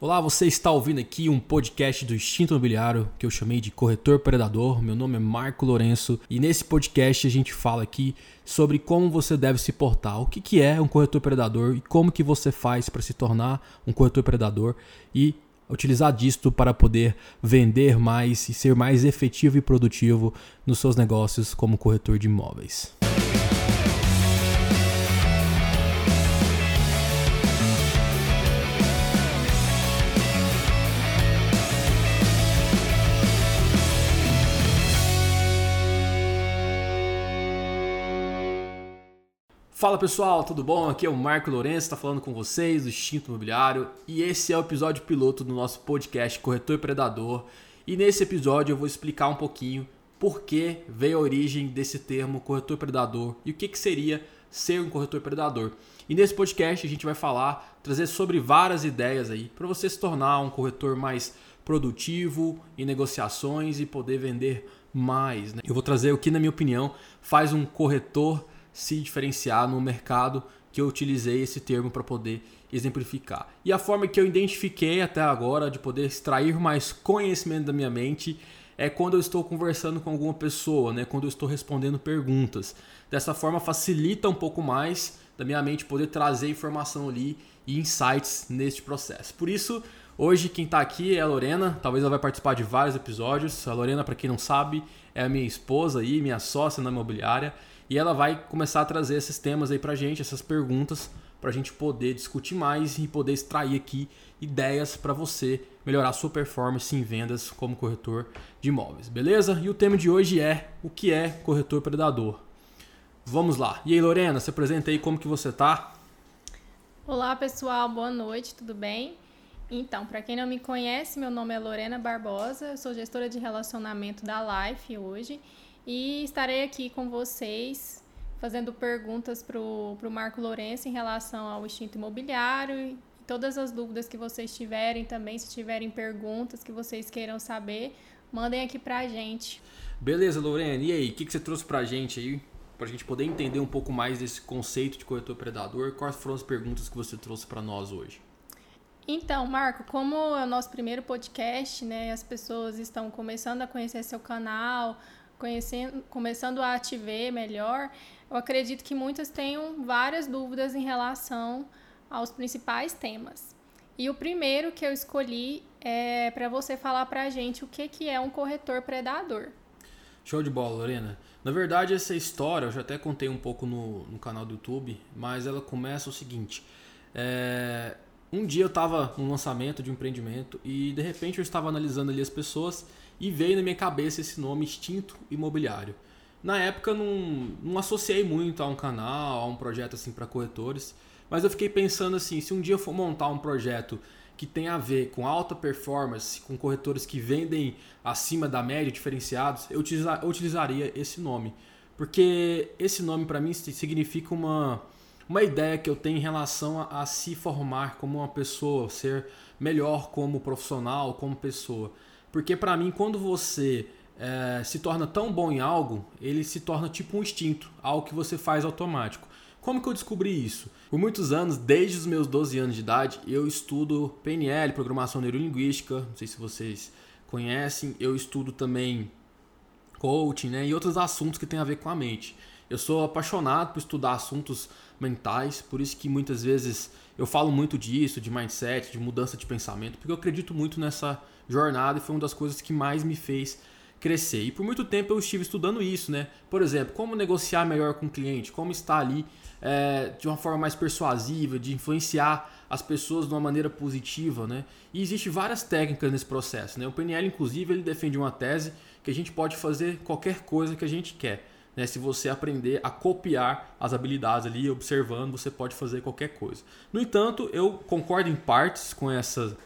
Olá, você está ouvindo aqui um podcast do Instinto Imobiliário que eu chamei de Corretor Predador. Meu nome é Marco Lourenço e nesse podcast a gente fala aqui sobre como você deve se portar, o que, que é um corretor predador e como que você faz para se tornar um corretor predador e utilizar disto para poder vender mais e ser mais efetivo e produtivo nos seus negócios como corretor de imóveis. Fala pessoal, tudo bom? Aqui é o Marco Lourenço, está falando com vocês do Instinto Imobiliário e esse é o episódio piloto do nosso podcast Corretor Predador. E nesse episódio eu vou explicar um pouquinho por que veio a origem desse termo corretor predador e o que, que seria ser um corretor predador. E nesse podcast a gente vai falar, trazer sobre várias ideias aí para você se tornar um corretor mais produtivo em negociações e poder vender mais. Né? Eu vou trazer o que, na minha opinião, faz um corretor se diferenciar no mercado que eu utilizei esse termo para poder exemplificar. E a forma que eu identifiquei até agora de poder extrair mais conhecimento da minha mente é quando eu estou conversando com alguma pessoa, né? quando eu estou respondendo perguntas. Dessa forma facilita um pouco mais da minha mente poder trazer informação ali e insights neste processo. Por isso, hoje quem está aqui é a Lorena, talvez ela vai participar de vários episódios. A Lorena, para quem não sabe, é a minha esposa e minha sócia na imobiliária. E ela vai começar a trazer esses temas aí pra gente, essas perguntas, pra gente poder discutir mais e poder extrair aqui ideias para você melhorar a sua performance em vendas como corretor de imóveis, beleza? E o tema de hoje é o que é corretor predador. Vamos lá. E aí, Lorena, se apresenta aí como que você tá? Olá, pessoal. Boa noite, tudo bem? Então, para quem não me conhece, meu nome é Lorena Barbosa, eu sou gestora de relacionamento da Life hoje e estarei aqui com vocês fazendo perguntas para o Marco Lourenço em relação ao instinto imobiliário e todas as dúvidas que vocês tiverem também, se tiverem perguntas que vocês queiram saber, mandem aqui para a gente. Beleza, Lorena. E aí, o que, que você trouxe para a gente aí? Para a gente poder entender um pouco mais desse conceito de corretor predador, quais foram as perguntas que você trouxe para nós hoje? Então, Marco, como é o nosso primeiro podcast, né, as pessoas estão começando a conhecer seu canal, conhecendo, começando a te ver melhor, eu acredito que muitas tenham várias dúvidas em relação aos principais temas. E o primeiro que eu escolhi é para você falar para a gente o que, que é um corretor predador. Show de bola, Lorena. Na verdade, essa história eu já até contei um pouco no, no canal do YouTube, mas ela começa o seguinte: é, um dia eu estava no lançamento de um empreendimento e de repente eu estava analisando ali as pessoas e veio na minha cabeça esse nome Instinto Imobiliário. Na época não, não associei muito a um canal, a um projeto assim para corretores, mas eu fiquei pensando assim, se um dia eu for montar um projeto que tem a ver com alta performance, com corretores que vendem acima da média, diferenciados, eu utilizaria esse nome. Porque esse nome para mim significa uma, uma ideia que eu tenho em relação a, a se formar como uma pessoa, ser melhor como profissional, como pessoa. Porque para mim, quando você é, se torna tão bom em algo, ele se torna tipo um instinto, algo que você faz automático. Como que eu descobri isso? Por muitos anos, desde os meus 12 anos de idade, eu estudo PNL, Programação Neurolinguística, não sei se vocês conhecem, eu estudo também coaching né, e outros assuntos que têm a ver com a mente. Eu sou apaixonado por estudar assuntos mentais, por isso que muitas vezes eu falo muito disso, de mindset, de mudança de pensamento, porque eu acredito muito nessa jornada e foi uma das coisas que mais me fez crescer. E por muito tempo eu estive estudando isso, né? Por exemplo, como negociar melhor com o cliente, como estar ali é, de uma forma mais persuasiva, de influenciar as pessoas de uma maneira positiva, né? E existe várias técnicas nesse processo, né? O PNL, inclusive, ele defende uma tese que a gente pode fazer qualquer coisa que a gente quer. Né? Se você aprender a copiar as habilidades ali, observando, você pode fazer qualquer coisa. No entanto, eu concordo em partes com essa,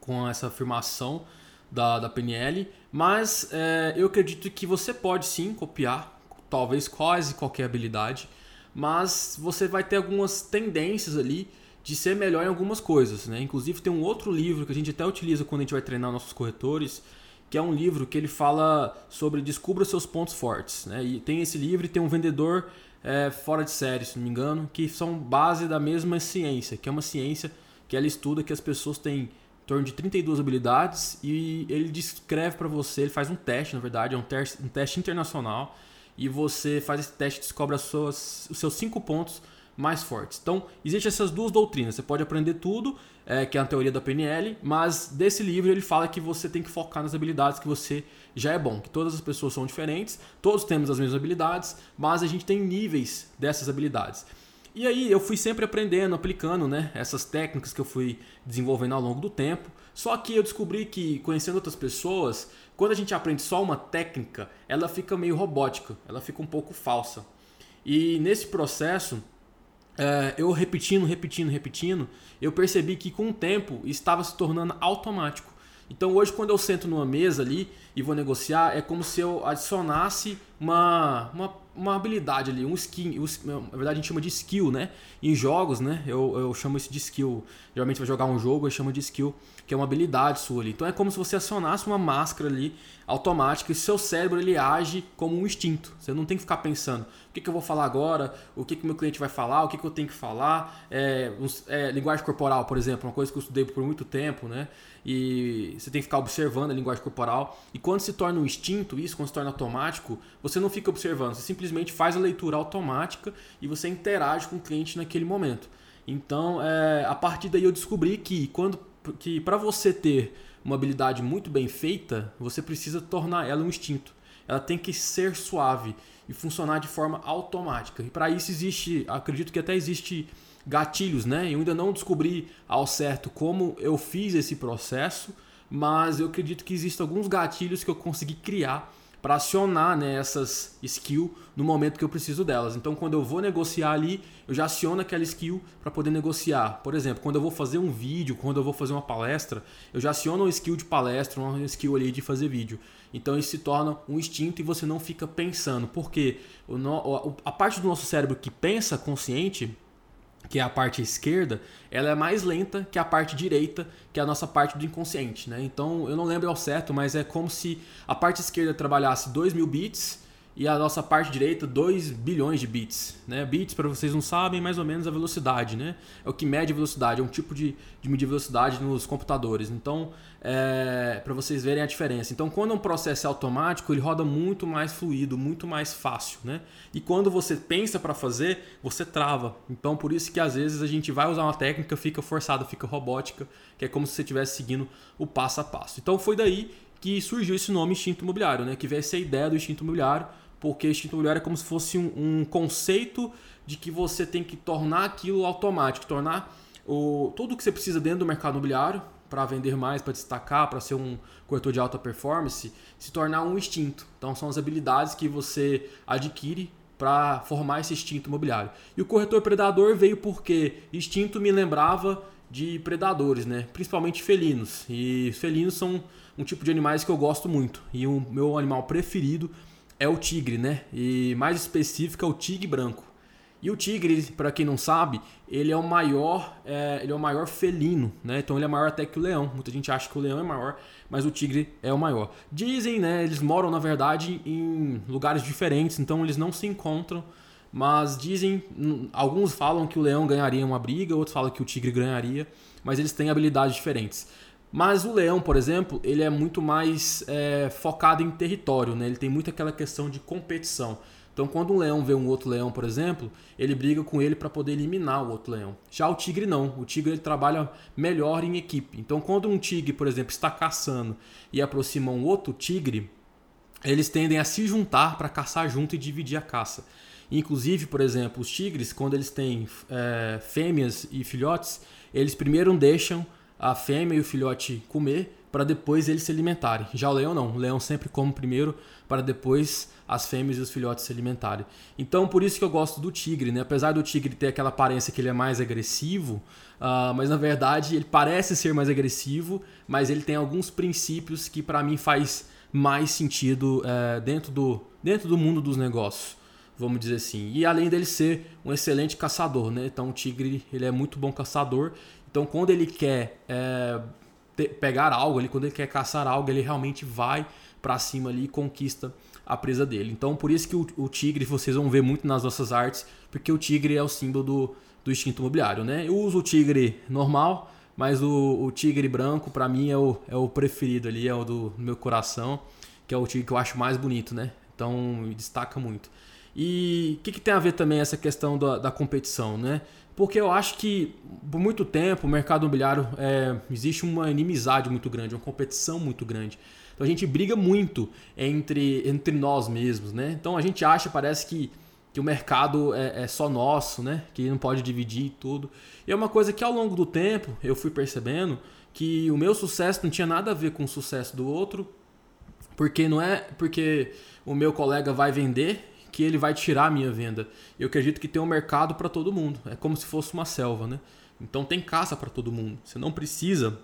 com essa afirmação da, da PNL, mas é, eu acredito que você pode sim copiar, talvez quase qualquer habilidade, mas você vai ter algumas tendências ali de ser melhor em algumas coisas. Né? Inclusive, tem um outro livro que a gente até utiliza quando a gente vai treinar nossos corretores, que é um livro que ele fala sobre descubra seus pontos fortes. Né? E tem esse livro e tem um vendedor é, fora de série, se não me engano, que são base da mesma ciência, que é uma ciência que ela estuda que as pessoas têm em torno de 32 habilidades e ele descreve para você, ele faz um teste, na verdade, é um teste, um teste internacional e você faz esse teste e descobre as suas, os seus cinco pontos mais fortes. Então, existem essas duas doutrinas. Você pode aprender tudo, é, que é a teoria da PNL, mas desse livro ele fala que você tem que focar nas habilidades que você já é bom, que todas as pessoas são diferentes, todos temos as mesmas habilidades, mas a gente tem níveis dessas habilidades. E aí eu fui sempre aprendendo, aplicando né, essas técnicas que eu fui desenvolvendo ao longo do tempo. Só que eu descobri que, conhecendo outras pessoas, quando a gente aprende só uma técnica, ela fica meio robótica, ela fica um pouco falsa. E nesse processo, é, eu repetindo, repetindo, repetindo, eu percebi que com o tempo estava se tornando automático. Então hoje quando eu sento numa mesa ali e vou negociar, é como se eu adicionasse uma, uma, uma habilidade ali, um skill, na verdade a gente chama de skill, né? Em jogos, né? Eu, eu chamo isso de skill. Geralmente vai jogar um jogo, eu chamo de skill, que é uma habilidade sua ali. Então é como se você acionasse uma máscara ali automática e seu cérebro ele age como um instinto. Você não tem que ficar pensando o que, que eu vou falar agora, o que, que meu cliente vai falar, o que, que eu tenho que falar. É, é, linguagem corporal, por exemplo, uma coisa que eu estudei por muito tempo, né? E você tem que ficar observando a linguagem corporal. E quando se torna um instinto, isso, quando se torna automático, você não fica observando, você simplesmente faz a leitura automática e você interage com o cliente naquele momento. Então, é, a partir daí eu descobri que quando que para você ter uma habilidade muito bem feita, você precisa tornar ela um instinto. Ela tem que ser suave e funcionar de forma automática. E para isso existe, acredito que até existe gatilhos, né? Eu ainda não descobri ao certo como eu fiz esse processo, mas eu acredito que existem alguns gatilhos que eu consegui criar para acionar né, essas skills no momento que eu preciso delas. Então, quando eu vou negociar ali, eu já aciono aquela skill para poder negociar. Por exemplo, quando eu vou fazer um vídeo, quando eu vou fazer uma palestra, eu já aciono uma skill de palestra, uma skill ali de fazer vídeo. Então, isso se torna um instinto e você não fica pensando. Porque a parte do nosso cérebro que pensa consciente, que é a parte esquerda, ela é mais lenta que a parte direita, que é a nossa parte do inconsciente. Né? Então eu não lembro ao certo, mas é como se a parte esquerda trabalhasse 2 mil bits e a nossa parte direita 2 bilhões de bits. Né? Bits, para vocês não sabem, é mais ou menos a velocidade. Né? É o que mede a velocidade, é um tipo de, de medir velocidade nos computadores. Então, é, para vocês verem a diferença. Então, quando um processo é automático, ele roda muito mais fluido, muito mais fácil. Né? E quando você pensa para fazer, você trava. Então, por isso que às vezes a gente vai usar uma técnica, fica forçada, fica robótica, que é como se você estivesse seguindo o passo a passo. Então, foi daí que surgiu esse nome instinto imobiliário, né? que veio essa ideia do instinto imobiliário porque instinto imobiliário é como se fosse um, um, conceito de que você tem que tornar aquilo automático, tornar o, tudo que você precisa dentro do mercado imobiliário para vender mais, para destacar, para ser um corretor de alta performance, se tornar um instinto. Então são as habilidades que você adquire para formar esse instinto imobiliário. E o corretor predador veio porque instinto me lembrava de predadores, né? principalmente felinos. E felinos são um tipo de animais que eu gosto muito. E o meu animal preferido é o tigre, né? E mais específico é o tigre branco. E o tigre, para quem não sabe, ele é o maior, é, ele é o maior felino, né? Então ele é maior até que o leão. Muita gente acha que o leão é maior, mas o tigre é o maior. Dizem, né? Eles moram na verdade em lugares diferentes, então eles não se encontram. Mas dizem, alguns falam que o leão ganharia uma briga, outros falam que o tigre ganharia, mas eles têm habilidades diferentes. Mas o leão, por exemplo, ele é muito mais é, focado em território, né? ele tem muito aquela questão de competição. Então, quando um leão vê um outro leão, por exemplo, ele briga com ele para poder eliminar o outro leão. Já o tigre não. O tigre ele trabalha melhor em equipe. Então, quando um tigre, por exemplo, está caçando e aproxima um outro tigre, eles tendem a se juntar para caçar junto e dividir a caça. Inclusive, por exemplo, os tigres, quando eles têm é, fêmeas e filhotes, eles primeiro deixam a fêmea e o filhote comer para depois eles se alimentarem. Já o leão não, o leão sempre come primeiro para depois as fêmeas e os filhotes se alimentarem. Então por isso que eu gosto do tigre, né? Apesar do tigre ter aquela aparência que ele é mais agressivo, uh, mas na verdade ele parece ser mais agressivo, mas ele tem alguns princípios que para mim faz mais sentido uh, dentro, do, dentro do mundo dos negócios vamos dizer assim. E além dele ser um excelente caçador, né? Então o tigre ele é muito bom caçador então, quando ele quer é, te, pegar algo, ele, quando ele quer caçar algo, ele realmente vai para cima ali e conquista a presa dele. Então, por isso que o, o, tigre vocês vão ver muito nas nossas artes, porque o tigre é o símbolo do, do instinto imobiliário, né? Eu uso o tigre normal, mas o, o tigre branco para mim é o, é o preferido ali, é o do, do meu coração, que é o tigre que eu acho mais bonito, né? Então destaca muito. E o que, que, tem a ver também essa questão da, da, competição, né? Porque eu acho que por muito tempo o mercado imobiliário é, existe uma inimizade muito grande, uma competição muito grande. Então a gente briga muito entre, entre nós mesmos, né? Então a gente acha, parece que, que o mercado é, é só nosso, né? Que não pode dividir tudo. E é uma coisa que ao longo do tempo eu fui percebendo que o meu sucesso não tinha nada a ver com o sucesso do outro, porque não é porque o meu colega vai vender que ele vai tirar a minha venda. Eu acredito que tem um mercado para todo mundo. É como se fosse uma selva, né? Então tem caça para todo mundo. Você não precisa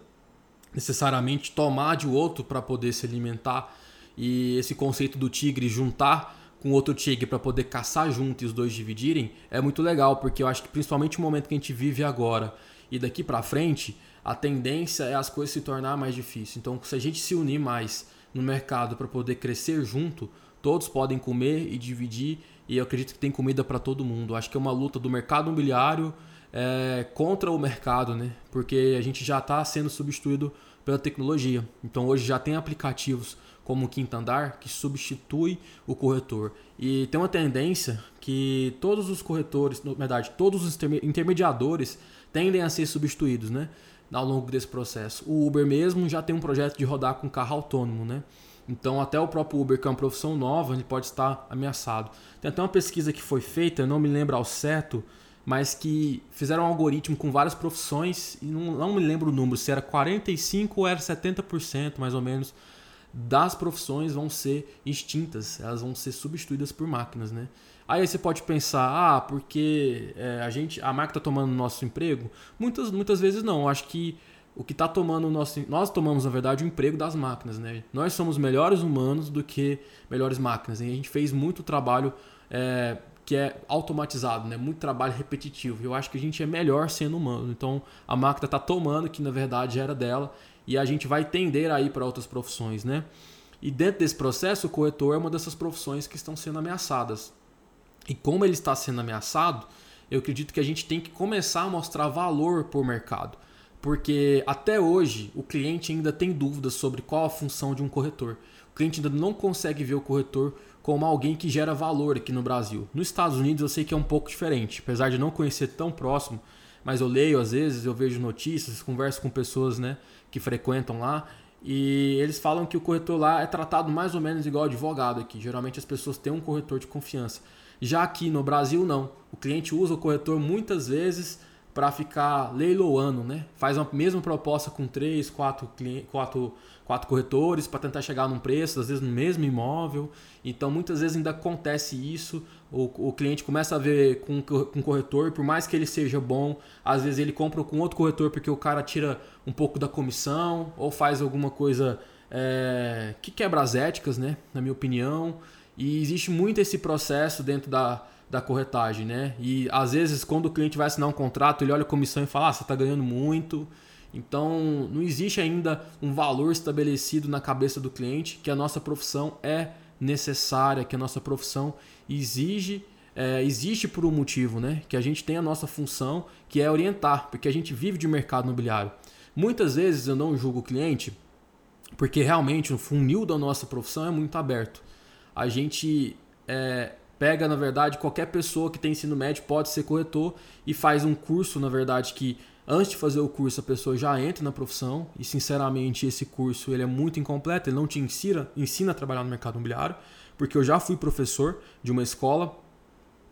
necessariamente tomar de outro para poder se alimentar. E esse conceito do tigre juntar com outro tigre para poder caçar junto e os dois dividirem é muito legal, porque eu acho que principalmente no momento que a gente vive agora e daqui para frente, a tendência é as coisas se tornar mais difíceis. Então, se a gente se unir mais no mercado para poder crescer junto, todos podem comer e dividir, e eu acredito que tem comida para todo mundo. Acho que é uma luta do mercado imobiliário é, contra o mercado, né? Porque a gente já está sendo substituído pela tecnologia. Então hoje já tem aplicativos como o Quinto Andar que substitui o corretor. E tem uma tendência que todos os corretores, na verdade, todos os intermediadores tendem a ser substituídos, né? Ao longo desse processo. O Uber mesmo já tem um projeto de rodar com carro autônomo, né? Então, até o próprio Uber, que é uma profissão nova, ele pode estar ameaçado. Tem até uma pesquisa que foi feita, não me lembro ao certo, mas que fizeram um algoritmo com várias profissões e não, não me lembro o número, se era 45 ou era 70% mais ou menos das profissões vão ser extintas, elas vão ser substituídas por máquinas, né? Aí você pode pensar, ah, porque é, a gente, a máquina está tomando nosso emprego? Muitas, muitas vezes não. Eu acho que o que está tomando o nosso, nós tomamos na verdade o emprego das máquinas, né? Nós somos melhores humanos do que melhores máquinas. E a gente fez muito trabalho é, que é automatizado, né? Muito trabalho repetitivo. Eu acho que a gente é melhor sendo humano. Então a máquina está tomando que na verdade era dela e a gente vai tender a ir para outras profissões, né? E dentro desse processo, o corretor é uma dessas profissões que estão sendo ameaçadas. E como ele está sendo ameaçado, eu acredito que a gente tem que começar a mostrar valor por mercado. Porque até hoje o cliente ainda tem dúvidas sobre qual a função de um corretor. O cliente ainda não consegue ver o corretor como alguém que gera valor aqui no Brasil. Nos Estados Unidos eu sei que é um pouco diferente, apesar de não conhecer tão próximo, mas eu leio às vezes, eu vejo notícias, converso com pessoas né, que frequentam lá e eles falam que o corretor lá é tratado mais ou menos igual advogado aqui. Geralmente as pessoas têm um corretor de confiança. Já aqui no Brasil não. O cliente usa o corretor muitas vezes para ficar leiloando, né? Faz a mesma proposta com três, quatro, quatro, quatro corretores para tentar chegar num preço, às vezes no mesmo imóvel. Então muitas vezes ainda acontece isso. O, o cliente começa a ver com, com corretor, por mais que ele seja bom, às vezes ele compra com outro corretor porque o cara tira um pouco da comissão ou faz alguma coisa é, que quebra as éticas, né? Na minha opinião. E existe muito esse processo dentro da, da corretagem, né? E às vezes quando o cliente vai assinar um contrato, ele olha a comissão e fala: ah, você está ganhando muito. Então não existe ainda um valor estabelecido na cabeça do cliente que a nossa profissão é necessária, que a nossa profissão exige, é, existe por um motivo, né? Que a gente tem a nossa função que é orientar, porque a gente vive de mercado imobiliário. Muitas vezes eu não julgo o cliente porque realmente o funil da nossa profissão é muito aberto. A gente é, pega, na verdade, qualquer pessoa que tem ensino médio pode ser corretor e faz um curso, na verdade, que antes de fazer o curso a pessoa já entra na profissão. E, sinceramente, esse curso ele é muito incompleto, ele não te ensina, ensina a trabalhar no mercado imobiliário, porque eu já fui professor de uma escola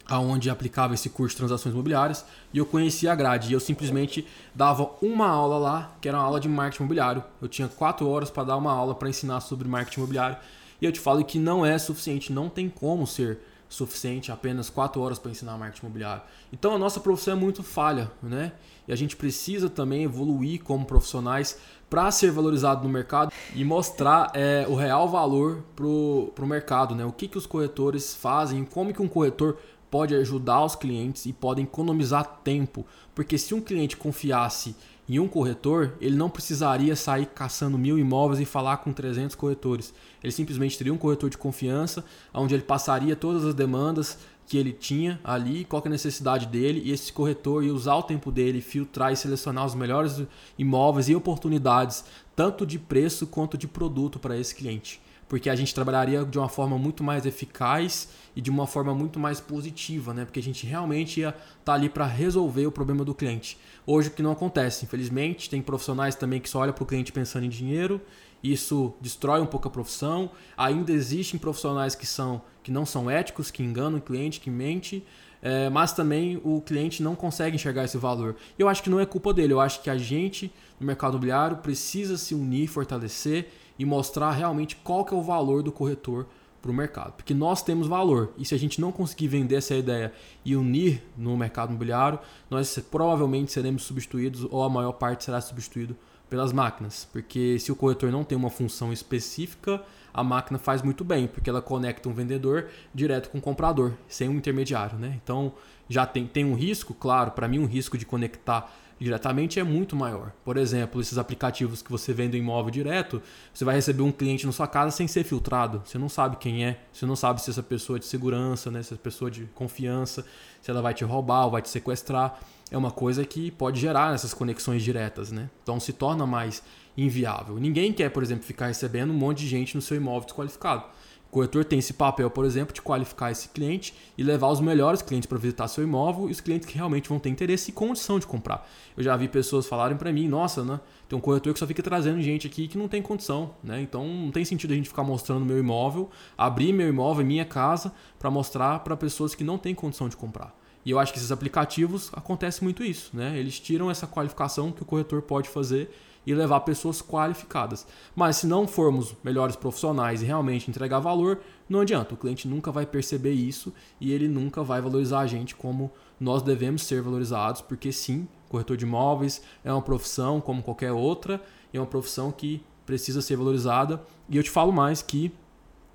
aonde aplicava esse curso de transações imobiliárias e eu conhecia a grade. E eu simplesmente dava uma aula lá que era uma aula de marketing imobiliário. Eu tinha quatro horas para dar uma aula para ensinar sobre marketing imobiliário. E eu te falo que não é suficiente não tem como ser suficiente apenas quatro horas para ensinar marketing imobiliário. Então a nossa profissão é muito falha, né? E a gente precisa também evoluir como profissionais para ser valorizado no mercado e mostrar é, o real valor para o mercado, né? O que, que os corretores fazem, como que um corretor pode ajudar os clientes e pode economizar tempo. Porque se um cliente confiasse em um corretor, ele não precisaria sair caçando mil imóveis e falar com 300 corretores. Ele simplesmente teria um corretor de confiança, onde ele passaria todas as demandas que ele tinha ali, qual é a necessidade dele, e esse corretor ia usar o tempo dele, filtrar e selecionar os melhores imóveis e oportunidades, tanto de preço quanto de produto para esse cliente. Porque a gente trabalharia de uma forma muito mais eficaz e de uma forma muito mais positiva, né? Porque a gente realmente ia estar tá ali para resolver o problema do cliente. Hoje o que não acontece, infelizmente, tem profissionais também que só olham para o cliente pensando em dinheiro isso destrói um pouco a profissão. Ainda existem profissionais que são que não são éticos, que enganam o cliente, que mente, é, mas também o cliente não consegue enxergar esse valor. Eu acho que não é culpa dele. Eu acho que a gente no mercado imobiliário precisa se unir, fortalecer e mostrar realmente qual que é o valor do corretor para o mercado, porque nós temos valor e se a gente não conseguir vender essa ideia e unir no mercado imobiliário, nós provavelmente seremos substituídos ou a maior parte será substituído pelas máquinas, porque se o corretor não tem uma função específica, a máquina faz muito bem, porque ela conecta um vendedor direto com o comprador, sem um intermediário, né? Então já tem, tem um risco, claro, para mim um risco de conectar diretamente é muito maior. Por exemplo, esses aplicativos que você vende o imóvel direto, você vai receber um cliente na sua casa sem ser filtrado. Você não sabe quem é, você não sabe se essa pessoa é de segurança, né? se essa pessoa é de confiança, se ela vai te roubar ou vai te sequestrar é uma coisa que pode gerar essas conexões diretas, né? Então se torna mais inviável. Ninguém quer, por exemplo, ficar recebendo um monte de gente no seu imóvel desqualificado. O corretor tem esse papel, por exemplo, de qualificar esse cliente e levar os melhores clientes para visitar seu imóvel e os clientes que realmente vão ter interesse e condição de comprar. Eu já vi pessoas falarem para mim, nossa, né? Tem um corretor que só fica trazendo gente aqui que não tem condição, né? Então não tem sentido a gente ficar mostrando meu imóvel, abrir meu imóvel, minha casa, para mostrar para pessoas que não têm condição de comprar. E eu acho que esses aplicativos acontece muito isso, né? Eles tiram essa qualificação que o corretor pode fazer e levar pessoas qualificadas. Mas se não formos melhores profissionais e realmente entregar valor, não adianta. O cliente nunca vai perceber isso e ele nunca vai valorizar a gente como nós devemos ser valorizados, porque sim, corretor de imóveis é uma profissão como qualquer outra, é uma profissão que precisa ser valorizada. E eu te falo mais que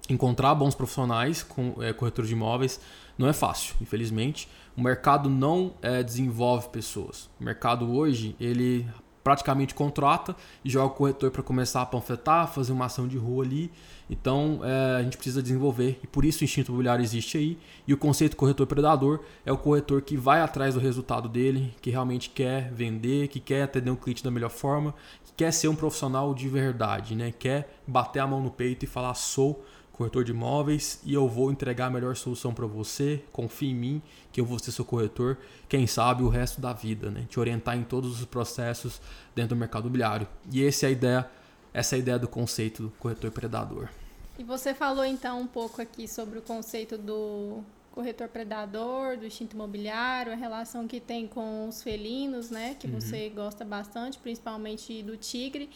encontrar bons profissionais com é, corretor de imóveis não é fácil, infelizmente. O mercado não é, desenvolve pessoas. O mercado hoje, ele praticamente contrata e joga o corretor para começar a panfletar, fazer uma ação de rua ali. Então é, a gente precisa desenvolver e por isso o instinto imobiliário existe aí. E o conceito corretor predador é o corretor que vai atrás do resultado dele, que realmente quer vender, que quer atender um cliente da melhor forma, que quer ser um profissional de verdade, né? quer bater a mão no peito e falar sou corretor de imóveis e eu vou entregar a melhor solução para você. Confie em mim, que eu vou ser seu corretor. Quem sabe o resto da vida, né? Te orientar em todos os processos dentro do mercado imobiliário. E essa é a ideia, essa é a ideia do conceito do corretor predador. E você falou então um pouco aqui sobre o conceito do corretor predador, do instinto imobiliário, a relação que tem com os felinos, né? Que uhum. você gosta bastante, principalmente do tigre.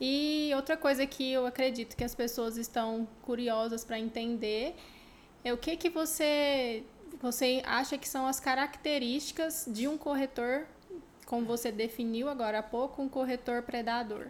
E outra coisa que eu acredito que as pessoas estão curiosas para entender é o que que você você acha que são as características de um corretor, como você definiu agora há pouco, um corretor predador.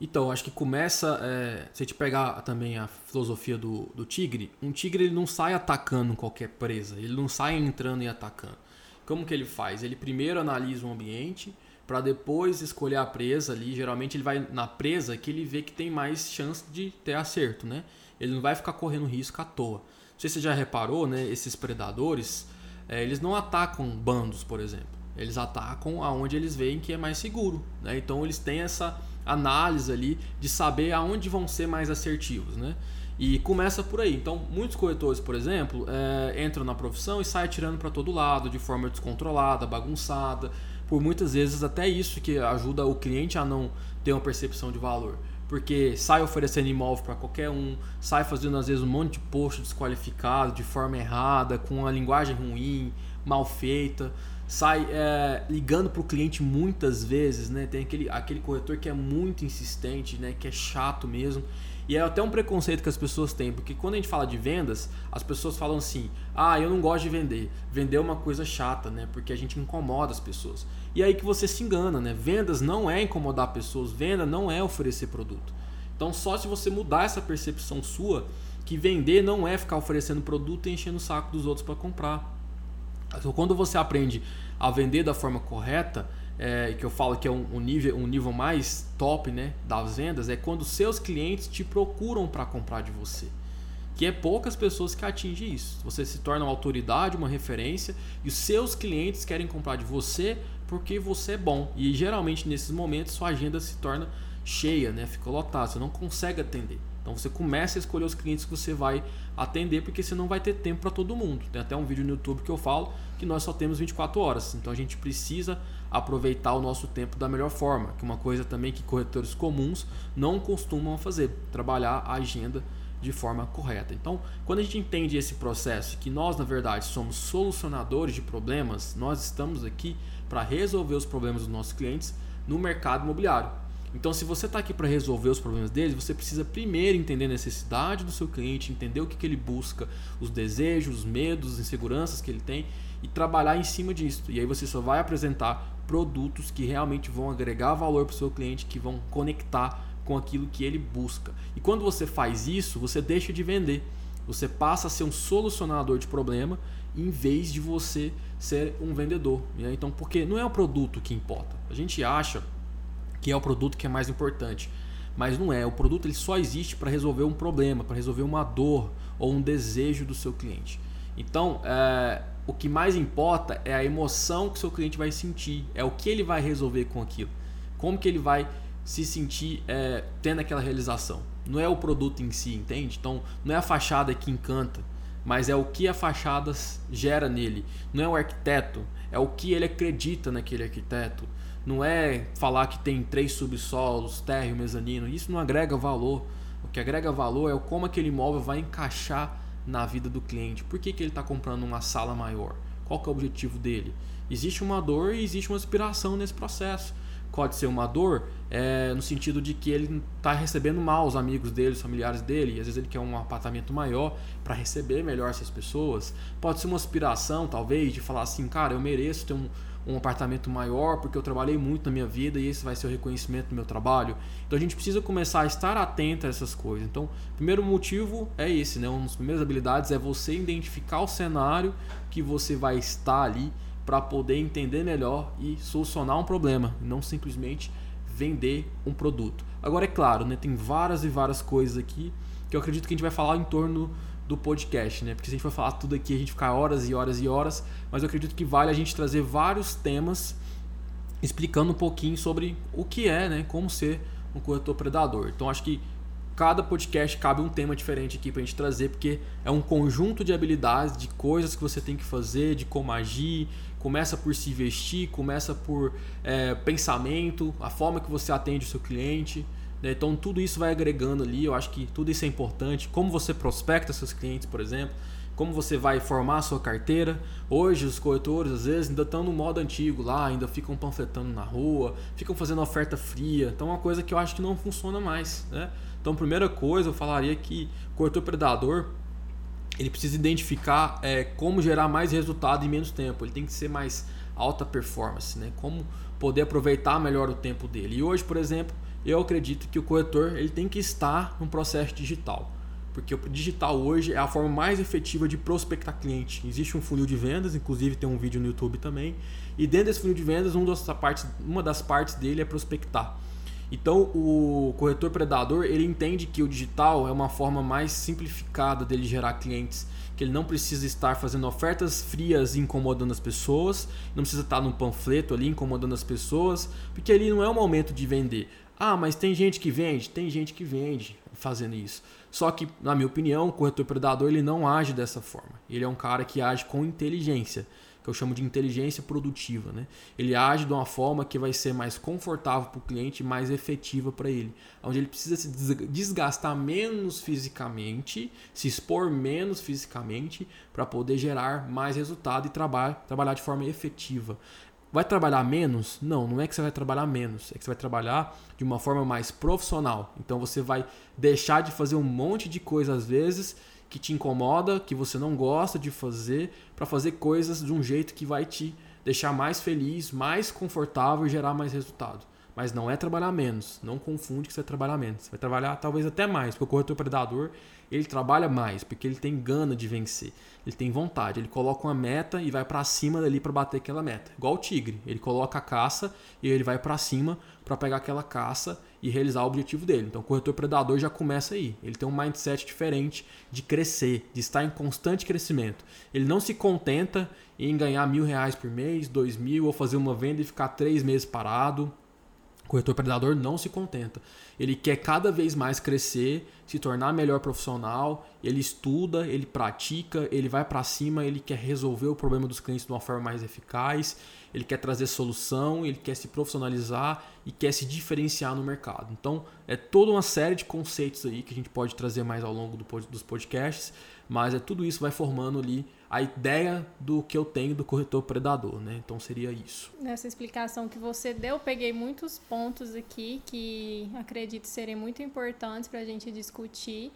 Então, acho que começa. É, se a gente pegar também a filosofia do, do tigre, um tigre ele não sai atacando qualquer presa, ele não sai entrando e atacando. Como que ele faz? Ele primeiro analisa o ambiente, para depois escolher a presa ali. Geralmente ele vai na presa que ele vê que tem mais chance de ter acerto, né? Ele não vai ficar correndo risco à toa. Não sei se você já reparou, né? Esses predadores, é, eles não atacam bandos, por exemplo. Eles atacam aonde eles veem que é mais seguro, né? Então eles têm essa análise ali de saber aonde vão ser mais assertivos, né? E começa por aí. Então, muitos corretores, por exemplo, é, entram na profissão e saem tirando para todo lado de forma descontrolada, bagunçada por muitas vezes até isso que ajuda o cliente a não ter uma percepção de valor. Porque sai oferecendo imóvel para qualquer um, sai fazendo às vezes um monte de post desqualificado, de forma errada, com uma linguagem ruim, mal feita, sai é, ligando para o cliente muitas vezes, né? Tem aquele, aquele corretor que é muito insistente, né? Que é chato mesmo. E é até um preconceito que as pessoas têm, porque quando a gente fala de vendas, as pessoas falam assim: "Ah, eu não gosto de vender. Vender é uma coisa chata, né? Porque a gente incomoda as pessoas". E aí que você se engana, né? Vendas não é incomodar pessoas, venda não é oferecer produto. Então, só se você mudar essa percepção sua, que vender não é ficar oferecendo produto e enchendo o saco dos outros para comprar. Então, quando você aprende a vender da forma correta, é, que eu falo que é um, um, nível, um nível mais top né, das vendas, é quando seus clientes te procuram para comprar de você. que é poucas pessoas que atingem isso. Você se torna uma autoridade, uma referência e os seus clientes querem comprar de você porque você é bom. E geralmente nesses momentos sua agenda se torna cheia, né? Fica lotada, você não consegue atender. Então você começa a escolher os clientes que você vai atender porque você não vai ter tempo para todo mundo. Tem até um vídeo no YouTube que eu falo que nós só temos 24 horas. Então a gente precisa aproveitar o nosso tempo da melhor forma, que é uma coisa também que corretores comuns não costumam fazer, trabalhar a agenda de forma correta. Então, quando a gente entende esse processo, que nós na verdade somos solucionadores de problemas, nós estamos aqui para resolver os problemas dos nossos clientes no mercado imobiliário. Então, se você está aqui para resolver os problemas deles, você precisa primeiro entender a necessidade do seu cliente, entender o que, que ele busca, os desejos, os medos, as inseguranças que ele tem e trabalhar em cima disso. E aí você só vai apresentar produtos que realmente vão agregar valor para o seu cliente, que vão conectar com aquilo que ele busca. E quando você faz isso, você deixa de vender. Você passa a ser um solucionador de problema em vez de você ser um vendedor. Então, porque não é o produto que importa. A gente acha que é o produto que é mais importante, mas não é. O produto ele só existe para resolver um problema, para resolver uma dor ou um desejo do seu cliente. Então, é, o que mais importa é a emoção que seu cliente vai sentir, é o que ele vai resolver com aquilo, como que ele vai se sentir é, tendo aquela realização. Não é o produto em si, entende? Então, não é a fachada que encanta, mas é o que a fachada gera nele. Não é o arquiteto, é o que ele acredita naquele arquiteto. Não é falar que tem três subsolos, térreo, mezanino. Isso não agrega valor. O que agrega valor é como aquele imóvel vai encaixar na vida do cliente. Por que, que ele está comprando uma sala maior? Qual que é o objetivo dele? Existe uma dor e existe uma aspiração nesse processo. Pode ser uma dor é, no sentido de que ele está recebendo mal os amigos dele, os familiares dele, e às vezes ele quer um apartamento maior para receber melhor essas pessoas. Pode ser uma aspiração, talvez, de falar assim, cara, eu mereço ter um, um apartamento maior porque eu trabalhei muito na minha vida e esse vai ser o reconhecimento do meu trabalho. Então a gente precisa começar a estar atento a essas coisas. Então, o primeiro motivo é esse, né? Uma das primeiras habilidades é você identificar o cenário que você vai estar ali para poder entender melhor e solucionar um problema, não simplesmente vender um produto. Agora é claro, né, tem várias e várias coisas aqui que eu acredito que a gente vai falar em torno do podcast, né? Porque se a gente for falar tudo aqui, a gente ficar horas e horas e horas, mas eu acredito que vale a gente trazer vários temas explicando um pouquinho sobre o que é, né? Como ser um corretor predador. Então acho que cada podcast cabe um tema diferente aqui para a gente trazer, porque é um conjunto de habilidades, de coisas que você tem que fazer, de como agir. Começa por se vestir, começa por é, pensamento, a forma que você atende o seu cliente. Né? Então tudo isso vai agregando ali, eu acho que tudo isso é importante. Como você prospecta seus clientes, por exemplo, como você vai formar a sua carteira. Hoje os corretores às vezes ainda estão no modo antigo lá, ainda ficam panfletando na rua, ficam fazendo oferta fria. Então é uma coisa que eu acho que não funciona mais. Né? Então primeira coisa eu falaria que o corretor predador ele precisa identificar é, como gerar mais resultado em menos tempo. Ele tem que ser mais alta performance, né? Como poder aproveitar melhor o tempo dele. E hoje, por exemplo, eu acredito que o corretor ele tem que estar no processo digital. Porque o digital hoje é a forma mais efetiva de prospectar cliente. Existe um funil de vendas, inclusive tem um vídeo no YouTube também. E dentro desse funil de vendas, uma das partes, uma das partes dele é prospectar. Então o corretor predador ele entende que o digital é uma forma mais simplificada dele gerar clientes, que ele não precisa estar fazendo ofertas frias e incomodando as pessoas, não precisa estar num panfleto ali incomodando as pessoas, porque ali não é o momento de vender. Ah, mas tem gente que vende? Tem gente que vende fazendo isso. Só que, na minha opinião, o corretor predador ele não age dessa forma. Ele é um cara que age com inteligência, que eu chamo de inteligência produtiva. Né? Ele age de uma forma que vai ser mais confortável para o cliente e mais efetiva para ele. Onde ele precisa se desgastar menos fisicamente, se expor menos fisicamente, para poder gerar mais resultado e trabalhar, trabalhar de forma efetiva. Vai trabalhar menos? Não, não é que você vai trabalhar menos, é que você vai trabalhar de uma forma mais profissional. Então você vai deixar de fazer um monte de coisas às vezes que te incomoda, que você não gosta de fazer, para fazer coisas de um jeito que vai te deixar mais feliz, mais confortável e gerar mais resultado. mas não é trabalhar menos. Não confunde que você vai trabalhar menos. Você vai trabalhar talvez até mais, porque o corretor predador ele trabalha mais, porque ele tem gana de vencer. Ele tem vontade, ele coloca uma meta e vai para cima dali para bater aquela meta. Igual o tigre, ele coloca a caça e ele vai para cima para pegar aquela caça e realizar o objetivo dele. Então o corretor predador já começa aí. Ele tem um mindset diferente de crescer, de estar em constante crescimento. Ele não se contenta em ganhar mil reais por mês, dois mil, ou fazer uma venda e ficar três meses parado. O corretor predador não se contenta. Ele quer cada vez mais crescer, se tornar melhor profissional, ele estuda, ele pratica, ele vai para cima, ele quer resolver o problema dos clientes de uma forma mais eficaz, ele quer trazer solução, ele quer se profissionalizar e quer se diferenciar no mercado. Então, é toda uma série de conceitos aí que a gente pode trazer mais ao longo do, dos podcasts, mas é tudo isso vai formando ali a ideia do que eu tenho do corretor predador, né? Então seria isso. Nessa explicação que você deu, peguei muitos pontos aqui que acredito serem muito importantes para a gente discutir.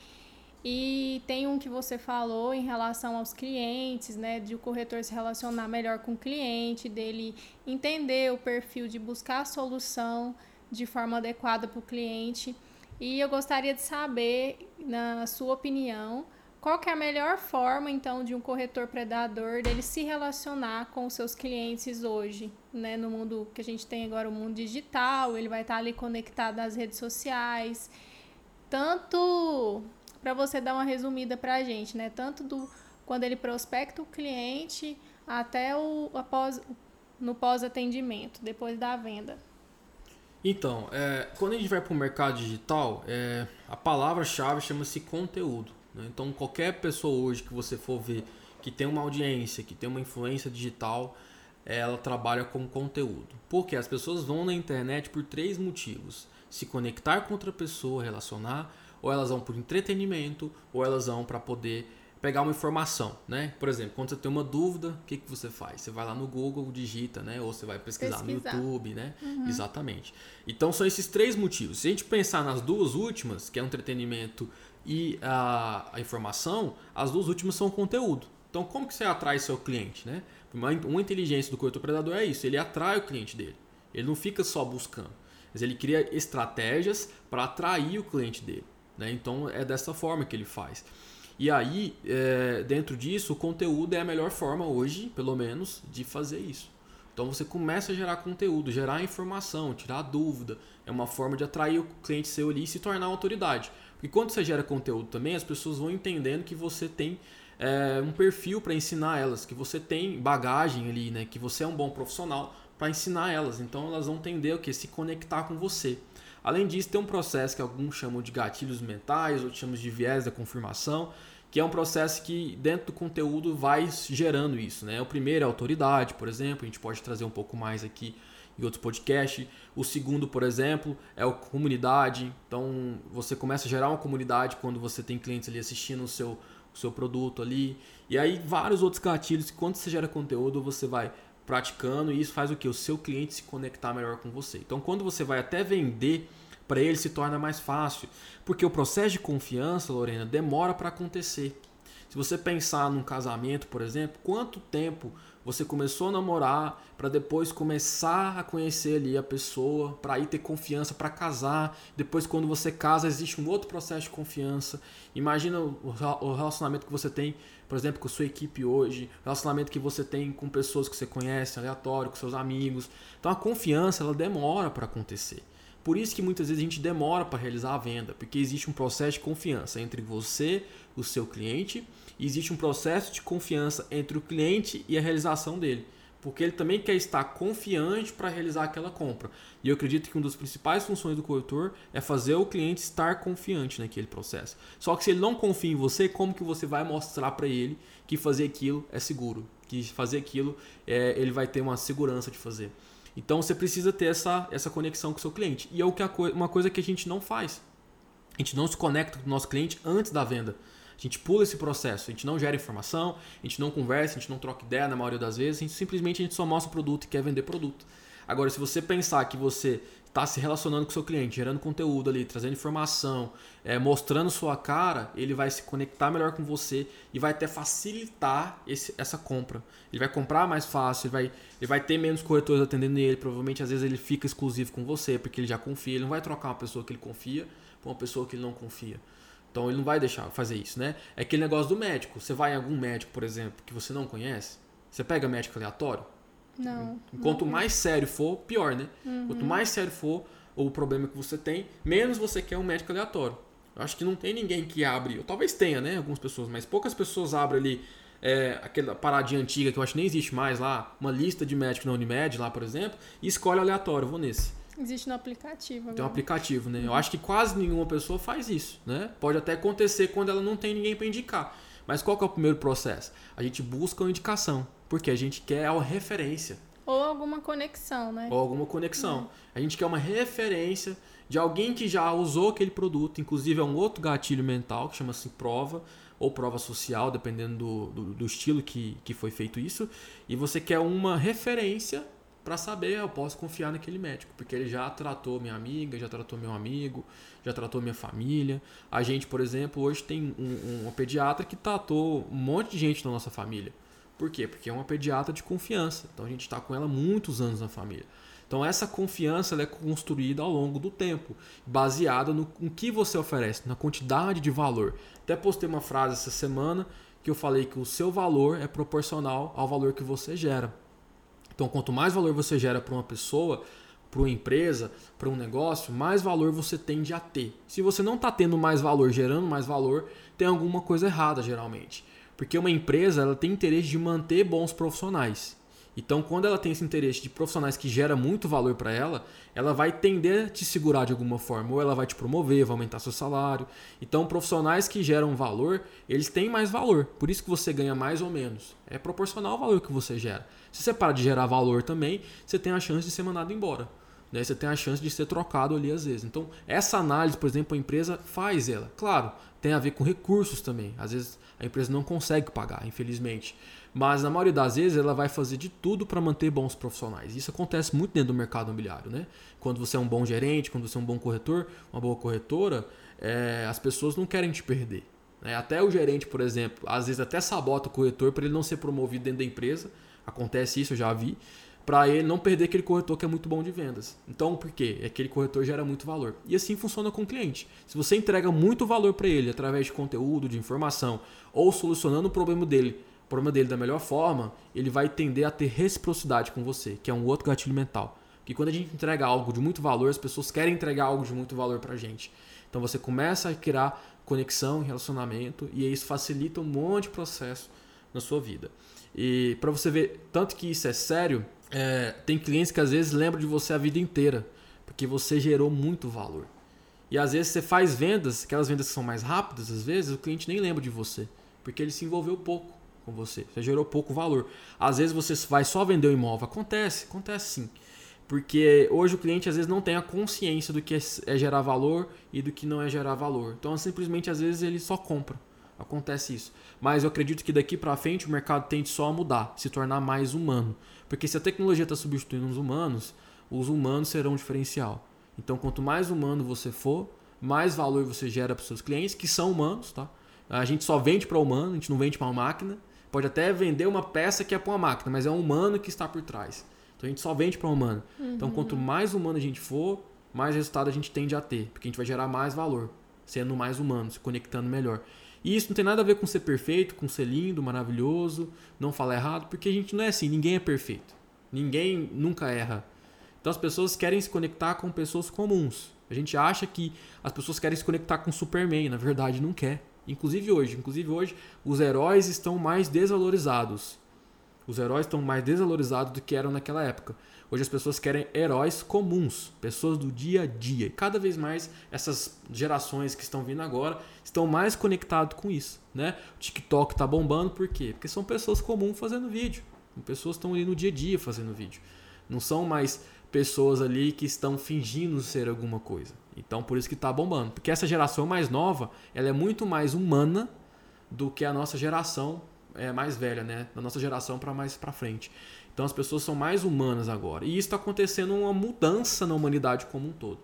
E tem um que você falou em relação aos clientes, né? De o corretor se relacionar melhor com o cliente, dele entender o perfil de buscar a solução de forma adequada para o cliente. E eu gostaria de saber, na sua opinião, qual que é a melhor forma, então, de um corretor predador dele se relacionar com os seus clientes hoje, né? No mundo que a gente tem agora, o mundo digital, ele vai estar ali conectado às redes sociais. Tanto, para você dar uma resumida para a gente, né? Tanto do quando ele prospecta o cliente até o após, no pós-atendimento, depois da venda. Então, é, quando a gente vai para o mercado digital, é, a palavra-chave chama-se conteúdo. Né? Então, qualquer pessoa hoje que você for ver que tem uma audiência, que tem uma influência digital, ela trabalha com conteúdo. Porque as pessoas vão na internet por três motivos: se conectar com outra pessoa, relacionar, ou elas vão por entretenimento, ou elas vão para poder pegar uma informação, né? Por exemplo, quando você tem uma dúvida, o que, que você faz? Você vai lá no Google, digita, né? Ou você vai pesquisar, pesquisar. no YouTube, né? Uhum. Exatamente. Então são esses três motivos. Se a gente pensar nas duas últimas, que é o entretenimento e a, a informação, as duas últimas são conteúdo. Então, como que você atrai seu cliente, né? Uma, uma inteligência do corretor predador é isso, ele atrai o cliente dele. Ele não fica só buscando, mas ele cria estratégias para atrair o cliente dele. Né? Então, é dessa forma que ele faz. E aí, é, dentro disso, o conteúdo é a melhor forma hoje, pelo menos, de fazer isso. Então você começa a gerar conteúdo, gerar informação, tirar dúvida. É uma forma de atrair o cliente seu ali e se tornar autoridade. Porque quando você gera conteúdo também, as pessoas vão entendendo que você tem é, um perfil para ensinar elas, que você tem bagagem ali, né? Que você é um bom profissional para ensinar elas. Então elas vão entender o que? Se conectar com você. Além disso, tem um processo que alguns chamam de gatilhos mentais, outros chamam de viés da confirmação, que é um processo que dentro do conteúdo vai gerando isso. Né? O primeiro é autoridade, por exemplo, a gente pode trazer um pouco mais aqui em outros podcasts. O segundo, por exemplo, é a comunidade. Então, você começa a gerar uma comunidade quando você tem clientes ali assistindo o seu, o seu produto ali. E aí, vários outros gatilhos que quando você gera conteúdo, você vai praticando e isso faz o que? O seu cliente se conectar melhor com você. Então, quando você vai até vender para ele, se torna mais fácil. Porque o processo de confiança, Lorena, demora para acontecer. Se você pensar num casamento, por exemplo, quanto tempo você começou a namorar para depois começar a conhecer ali a pessoa, para aí ter confiança para casar. Depois, quando você casa, existe um outro processo de confiança. Imagina o relacionamento que você tem, por exemplo, com sua equipe hoje, o relacionamento que você tem com pessoas que você conhece, aleatório, com seus amigos. Então, a confiança ela demora para acontecer. Por isso que muitas vezes a gente demora para realizar a venda, porque existe um processo de confiança entre você, o seu cliente existe um processo de confiança entre o cliente e a realização dele. Porque ele também quer estar confiante para realizar aquela compra. E eu acredito que uma das principais funções do corretor é fazer o cliente estar confiante naquele processo. Só que se ele não confia em você, como que você vai mostrar para ele que fazer aquilo é seguro? Que fazer aquilo é, ele vai ter uma segurança de fazer. Então você precisa ter essa, essa conexão com o seu cliente. E é o que a, uma coisa que a gente não faz. A gente não se conecta com o nosso cliente antes da venda. A gente pula esse processo, a gente não gera informação, a gente não conversa, a gente não troca ideia na maioria das vezes, a gente simplesmente a gente só mostra o produto e quer vender produto. Agora, se você pensar que você está se relacionando com o seu cliente, gerando conteúdo ali, trazendo informação, é, mostrando sua cara, ele vai se conectar melhor com você e vai até facilitar esse, essa compra. Ele vai comprar mais fácil, ele vai, ele vai ter menos corretores atendendo ele, provavelmente às vezes ele fica exclusivo com você, porque ele já confia, ele não vai trocar uma pessoa que ele confia por uma pessoa que ele não confia. Então ele não vai deixar fazer isso, né? É aquele negócio do médico. Você vai em algum médico, por exemplo, que você não conhece, você pega médico aleatório, não. Quanto não. mais sério for, pior, né? Uhum. Quanto mais sério for o problema que você tem, menos você quer um médico aleatório. Eu acho que não tem ninguém que abre, ou talvez tenha, né? Algumas pessoas, mas poucas pessoas abrem ali é, aquela paradinha antiga que eu acho que nem existe mais lá, uma lista de médicos na Unimed lá, por exemplo, e escolhe aleatório, vou nesse. Existe no aplicativo. Agora. Tem um aplicativo, né? Eu acho que quase nenhuma pessoa faz isso, né? Pode até acontecer quando ela não tem ninguém para indicar. Mas qual que é o primeiro processo? A gente busca uma indicação, porque a gente quer a referência. Ou alguma conexão, né? Ou alguma conexão. A gente quer uma referência de alguém que já usou aquele produto. Inclusive, é um outro gatilho mental que chama-se prova ou prova social, dependendo do, do, do, estilo que, que foi feito isso. E você quer uma referência para saber, eu posso confiar naquele médico, porque ele já tratou minha amiga, já tratou meu amigo, já tratou minha família. A gente, por exemplo, hoje tem um, um, pediatra que tratou um monte de gente da nossa família. Por quê? Porque é uma pediatra de confiança. Então a gente está com ela muitos anos na família. Então essa confiança é construída ao longo do tempo, baseada no, que você oferece, na quantidade de valor. Até postei uma frase essa semana que eu falei que o seu valor é proporcional ao valor que você gera. Então quanto mais valor você gera para uma pessoa, para uma empresa, para um negócio, mais valor você tende a ter. Se você não está tendo mais valor, gerando mais valor, tem alguma coisa errada geralmente. Porque uma empresa ela tem interesse de manter bons profissionais. Então, quando ela tem esse interesse de profissionais que gera muito valor para ela, ela vai tender a te segurar de alguma forma, ou ela vai te promover, vai aumentar seu salário. Então, profissionais que geram valor, eles têm mais valor. Por isso que você ganha mais ou menos. É proporcional ao valor que você gera. Se você para de gerar valor também, você tem a chance de ser mandado embora. Né? Você tem a chance de ser trocado ali às vezes. Então, essa análise, por exemplo, a empresa faz ela. Claro, tem a ver com recursos também. Às vezes a empresa não consegue pagar, infelizmente. Mas na maioria das vezes ela vai fazer de tudo para manter bons profissionais. Isso acontece muito dentro do mercado imobiliário, né? Quando você é um bom gerente, quando você é um bom corretor, uma boa corretora, é, as pessoas não querem te perder. Né? Até o gerente, por exemplo, às vezes até sabota o corretor para ele não ser promovido dentro da empresa. Acontece isso, eu já vi para ele não perder aquele corretor que é muito bom de vendas. Então, por quê? Aquele corretor gera muito valor. E assim funciona com o cliente. Se você entrega muito valor para ele através de conteúdo, de informação, ou solucionando o problema dele, o problema dele da melhor forma, ele vai tender a ter reciprocidade com você, que é um outro gatilho mental. Que quando a gente entrega algo de muito valor, as pessoas querem entregar algo de muito valor para a gente. Então você começa a criar conexão, relacionamento, e isso facilita um monte de processo na sua vida. E para você ver tanto que isso é sério, é, tem clientes que às vezes lembram de você a vida inteira, porque você gerou muito valor. E às vezes você faz vendas, aquelas vendas que são mais rápidas, às vezes o cliente nem lembra de você, porque ele se envolveu pouco com você, você gerou pouco valor. Às vezes você vai só vender o imóvel, acontece, acontece sim. Porque hoje o cliente às vezes não tem a consciência do que é gerar valor e do que não é gerar valor. Então simplesmente às vezes ele só compra. Acontece isso. Mas eu acredito que daqui para frente o mercado tende só a mudar, se tornar mais humano. Porque se a tecnologia está substituindo os humanos, os humanos serão um diferencial. Então, quanto mais humano você for, mais valor você gera para os seus clientes, que são humanos, tá? A gente só vende para humano, a gente não vende para uma máquina. Pode até vender uma peça que é para uma máquina, mas é um humano que está por trás. Então a gente só vende para um humano. Uhum. Então, quanto mais humano a gente for, mais resultado a gente tende a ter, porque a gente vai gerar mais valor, sendo mais humano, se conectando melhor. E isso não tem nada a ver com ser perfeito, com ser lindo, maravilhoso, não falar errado, porque a gente não é assim, ninguém é perfeito. Ninguém nunca erra. Então as pessoas querem se conectar com pessoas comuns. A gente acha que as pessoas querem se conectar com Superman, na verdade não quer. Inclusive hoje, inclusive hoje os heróis estão mais desvalorizados. Os heróis estão mais desvalorizados do que eram naquela época. Hoje as pessoas querem heróis comuns, pessoas do dia a dia. E cada vez mais essas gerações que estão vindo agora estão mais conectadas com isso. Né? O TikTok está bombando por quê? Porque são pessoas comuns fazendo vídeo. Pessoas estão ali no dia a dia fazendo vídeo. Não são mais pessoas ali que estão fingindo ser alguma coisa. Então por isso que está bombando. Porque essa geração mais nova ela é muito mais humana do que a nossa geração é, mais velha, né? Da nossa geração para mais para frente. Então as pessoas são mais humanas agora. E isso está acontecendo uma mudança na humanidade como um todo.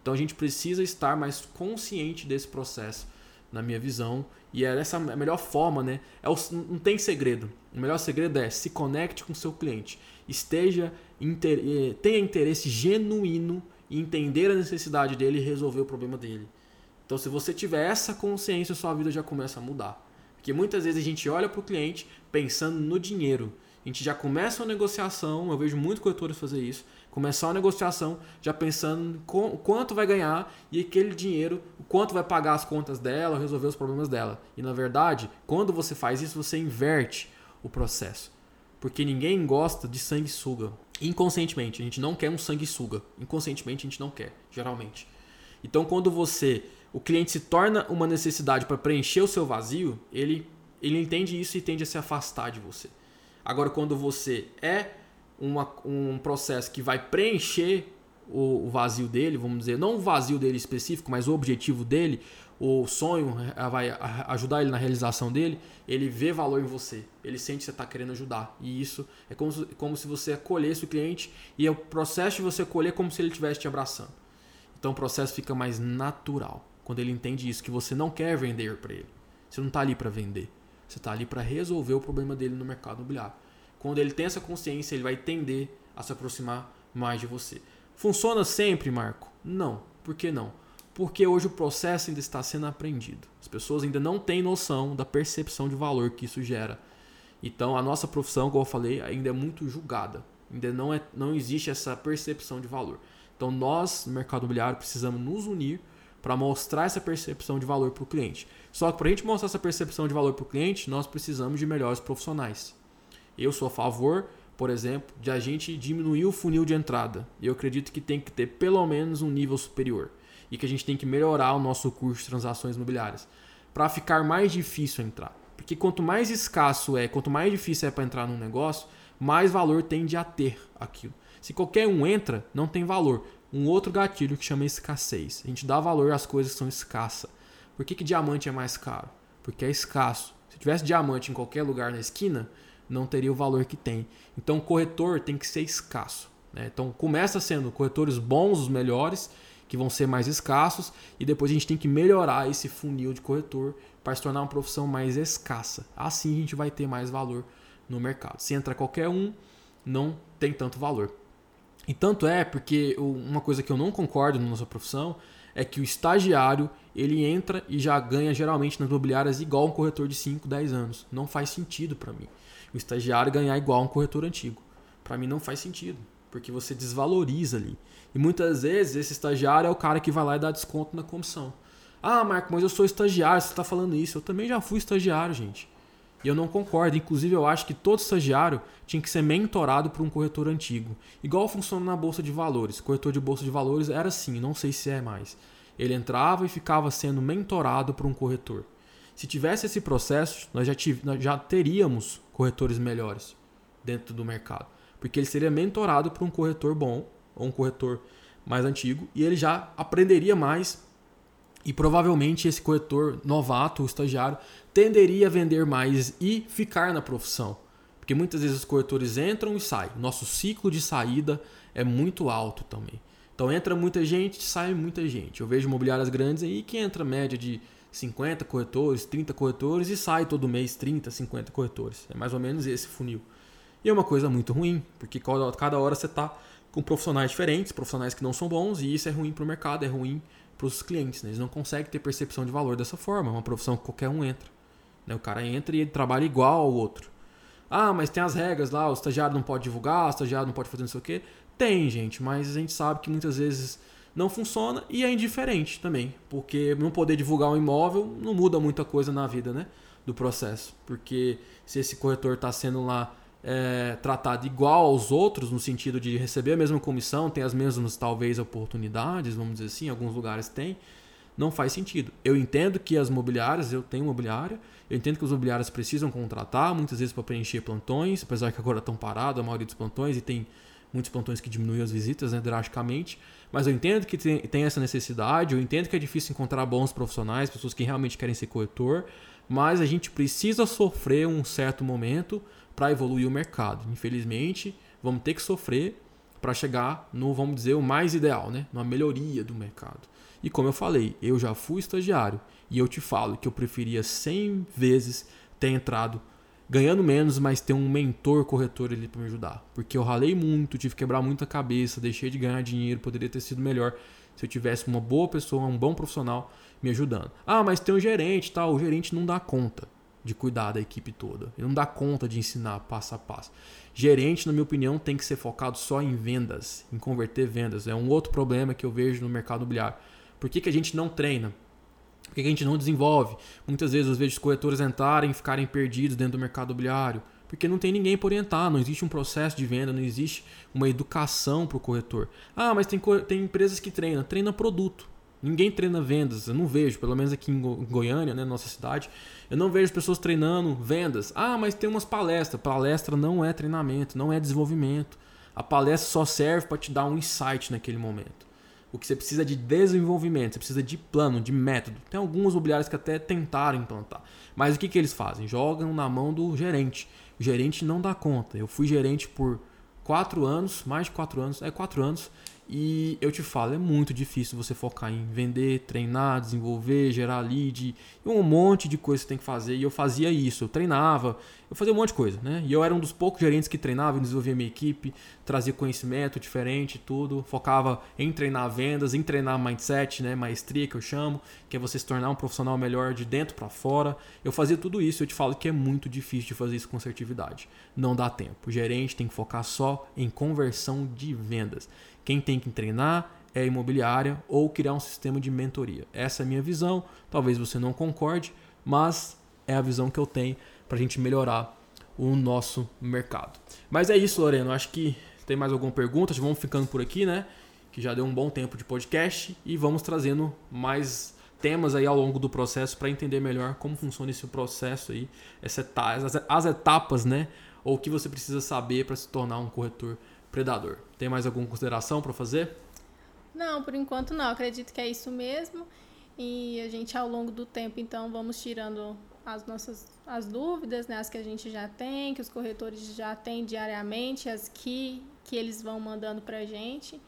Então a gente precisa estar mais consciente desse processo, na minha visão. E é essa a melhor forma, né? É o, não tem segredo. O melhor segredo é se conecte com seu cliente. Esteja, inter, eh, tenha interesse genuíno em entender a necessidade dele e resolver o problema dele. Então, se você tiver essa consciência, sua vida já começa a mudar. Porque muitas vezes a gente olha para o cliente pensando no dinheiro. A gente já começa uma negociação, eu vejo muito corretores fazer isso, começar uma negociação já pensando com, quanto vai ganhar e aquele dinheiro, o quanto vai pagar as contas dela, resolver os problemas dela. E na verdade, quando você faz isso, você inverte o processo. Porque ninguém gosta de sanguessuga. Inconscientemente, a gente não quer um sanguessuga. Inconscientemente, a gente não quer, geralmente. Então, quando você o cliente se torna uma necessidade para preencher o seu vazio, ele, ele entende isso e tende a se afastar de você. Agora, quando você é uma, um processo que vai preencher o, o, vazio dele, vamos dizer, não o vazio dele específico, mas o objetivo dele, o sonho eh, vai ajudar ele na realização dele, ele vê valor em você, ele sente que você está querendo ajudar. E isso é como se, como se você acolhesse o cliente e é o processo de você acolher como se ele estivesse te abraçando. Então o processo fica mais natural quando ele entende isso, que você não quer vender para ele. Você não está ali para vender. Você está ali para resolver o problema dele no mercado imobiliário. Quando ele tem essa consciência, ele vai tender a se aproximar mais de você. Funciona sempre, Marco? Não. Por que não? Porque hoje o processo ainda está sendo aprendido. As pessoas ainda não têm noção da percepção de valor que isso gera. Então a nossa profissão, como eu falei, ainda é muito julgada. Ainda não, é, não existe essa percepção de valor. Então nós, no mercado imobiliário, precisamos nos unir para mostrar essa percepção de valor para o cliente. Só que para a gente mostrar essa percepção de valor para o cliente, nós precisamos de melhores profissionais. Eu sou a favor, por exemplo, de a gente diminuir o funil de entrada. Eu acredito que tem que ter pelo menos um nível superior e que a gente tem que melhorar o nosso curso de transações imobiliárias para ficar mais difícil entrar. Porque quanto mais escasso é, quanto mais difícil é para entrar num negócio, mais valor tende a ter aquilo. Se qualquer um entra, não tem valor um outro gatilho que chama escassez. A gente dá valor às coisas que são escassas. Por que, que diamante é mais caro? Porque é escasso. Se tivesse diamante em qualquer lugar na esquina, não teria o valor que tem. Então, corretor tem que ser escasso. Né? Então, começa sendo corretores bons, os melhores, que vão ser mais escassos, e depois a gente tem que melhorar esse funil de corretor para se tornar uma profissão mais escassa. Assim a gente vai ter mais valor no mercado. Se entra qualquer um, não tem tanto valor. E tanto é porque uma coisa que eu não concordo na nossa profissão é que o estagiário ele entra e já ganha geralmente nas imobiliárias igual um corretor de 5, 10 anos. Não faz sentido para mim. O estagiário ganhar igual um corretor antigo. Para mim não faz sentido, porque você desvaloriza ali. E muitas vezes esse estagiário é o cara que vai lá e dá desconto na comissão. Ah, Marco, mas eu sou estagiário, você está falando isso. Eu também já fui estagiário, gente. E eu não concordo. Inclusive, eu acho que todo estagiário tinha que ser mentorado por um corretor antigo. Igual funciona na Bolsa de Valores. Corretor de Bolsa de Valores era assim, não sei se é mais. Ele entrava e ficava sendo mentorado por um corretor. Se tivesse esse processo, nós já, tive, nós já teríamos corretores melhores dentro do mercado. Porque ele seria mentorado por um corretor bom, ou um corretor mais antigo, e ele já aprenderia mais e provavelmente esse corretor novato, o estagiário, tenderia a vender mais e ficar na profissão. Porque muitas vezes os corretores entram e saem. Nosso ciclo de saída é muito alto também. Então entra muita gente, sai muita gente. Eu vejo imobiliárias grandes aí que entra média de 50 corretores, 30 corretores e sai todo mês 30, 50 corretores. É mais ou menos esse funil. E é uma coisa muito ruim, porque cada hora você está com profissionais diferentes, profissionais que não são bons, e isso é ruim para o mercado, é ruim para os clientes. Né? Eles não conseguem ter percepção de valor dessa forma. É uma profissão que qualquer um entra. Né? O cara entra e ele trabalha igual ao outro. Ah, mas tem as regras lá, o estagiário não pode divulgar, o estagiário não pode fazer não sei o quê. Tem, gente, mas a gente sabe que muitas vezes não funciona e é indiferente também. Porque não poder divulgar um imóvel não muda muita coisa na vida né? do processo. Porque se esse corretor está sendo lá é, tratado igual aos outros, no sentido de receber a mesma comissão, tem as mesmas, talvez, oportunidades, vamos dizer assim, alguns lugares tem, não faz sentido. Eu entendo que as mobiliárias, eu tenho mobiliária, eu entendo que os mobiliários precisam contratar, muitas vezes para preencher plantões, apesar que agora estão parados a maioria dos plantões e tem muitos plantões que diminuem as visitas né, drasticamente, mas eu entendo que tem, tem essa necessidade, eu entendo que é difícil encontrar bons profissionais, pessoas que realmente querem ser corretor, mas a gente precisa sofrer um certo momento para evoluir o mercado. Infelizmente, vamos ter que sofrer para chegar no, vamos dizer, o mais ideal, né? Numa melhoria do mercado. E como eu falei, eu já fui estagiário e eu te falo que eu preferia 100 vezes ter entrado ganhando menos, mas ter um mentor corretor ali para me ajudar. Porque eu ralei muito, tive que quebrar muita cabeça, deixei de ganhar dinheiro, poderia ter sido melhor se eu tivesse uma boa pessoa, um bom profissional me ajudando. Ah, mas tem um gerente, tal, o gerente não dá conta de cuidar da equipe toda. Ele não dá conta de ensinar passo a passo. Gerente, na minha opinião, tem que ser focado só em vendas, em converter vendas. É um outro problema que eu vejo no mercado imobiliário. Por que, que a gente não treina? Por que, que a gente não desenvolve? Muitas vezes eu vejo os corretores entrarem e ficarem perdidos dentro do mercado imobiliário. Porque não tem ninguém para orientar, não existe um processo de venda, não existe uma educação para o corretor. Ah, mas tem, tem empresas que treinam, treina produto. Ninguém treina vendas, eu não vejo, pelo menos aqui em Goiânia, né, nossa cidade, eu não vejo pessoas treinando vendas. Ah, mas tem umas palestras. Palestra não é treinamento, não é desenvolvimento. A palestra só serve para te dar um insight naquele momento. O que você precisa é de desenvolvimento, você precisa de plano, de método. Tem alguns mobiliários que até tentaram implantar. Mas o que, que eles fazem? Jogam na mão do gerente. O gerente não dá conta. Eu fui gerente por quatro anos, mais de quatro anos, é quatro anos, e eu te falo, é muito difícil você focar em vender, treinar, desenvolver, gerar lead, um monte de coisa que você tem que fazer. E eu fazia isso, eu treinava, eu fazia um monte de coisa, né? E eu era um dos poucos gerentes que treinava, desenvolvia minha equipe, trazia conhecimento diferente, tudo, focava em treinar vendas, em treinar mindset, né, maestria que eu chamo, que é você se tornar um profissional melhor de dentro para fora. Eu fazia tudo isso, eu te falo que é muito difícil de fazer isso com assertividade. Não dá tempo. O gerente tem que focar só em conversão de vendas. Quem tem que treinar é a imobiliária ou criar um sistema de mentoria. Essa é a minha visão. Talvez você não concorde, mas é a visão que eu tenho para a gente melhorar o nosso mercado. Mas é isso, Lorena. Acho que tem mais alguma pergunta? Vamos ficando por aqui, né? Que já deu um bom tempo de podcast e vamos trazendo mais temas aí ao longo do processo para entender melhor como funciona esse processo aí, essa, as etapas, né? Ou o que você precisa saber para se tornar um corretor predador. Tem mais alguma consideração para fazer? Não, por enquanto não. Acredito que é isso mesmo. E a gente, ao longo do tempo, então, vamos tirando as nossas as dúvidas, né, as que a gente já tem, que os corretores já têm diariamente, as que, que eles vão mandando para a gente.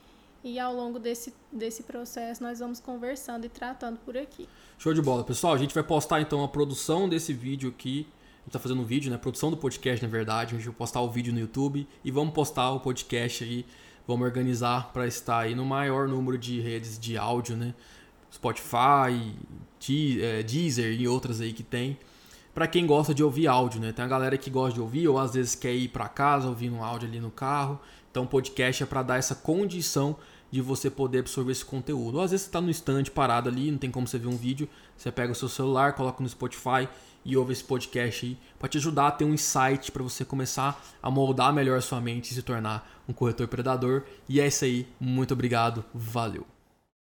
E ao longo desse, desse processo nós vamos conversando e tratando por aqui. Show de bola, pessoal. A gente vai postar então a produção desse vídeo aqui gente tá fazendo um vídeo, né? Produção do podcast, na verdade. A gente vai postar o vídeo no YouTube e vamos postar o podcast aí. Vamos organizar para estar aí no maior número de redes de áudio, né? Spotify, é, Deezer e outras aí que tem. Para quem gosta de ouvir áudio, né? Tem a galera que gosta de ouvir ou às vezes quer ir para casa ouvindo um áudio ali no carro. Então, podcast é para dar essa condição de você poder absorver esse conteúdo. Ou às vezes você está no stand parado ali, não tem como você ver um vídeo, você pega o seu celular, coloca no Spotify e ouve esse podcast aí para te ajudar a ter um insight para você começar a moldar melhor a sua mente e se tornar um corretor predador. E é isso aí. Muito obrigado. Valeu.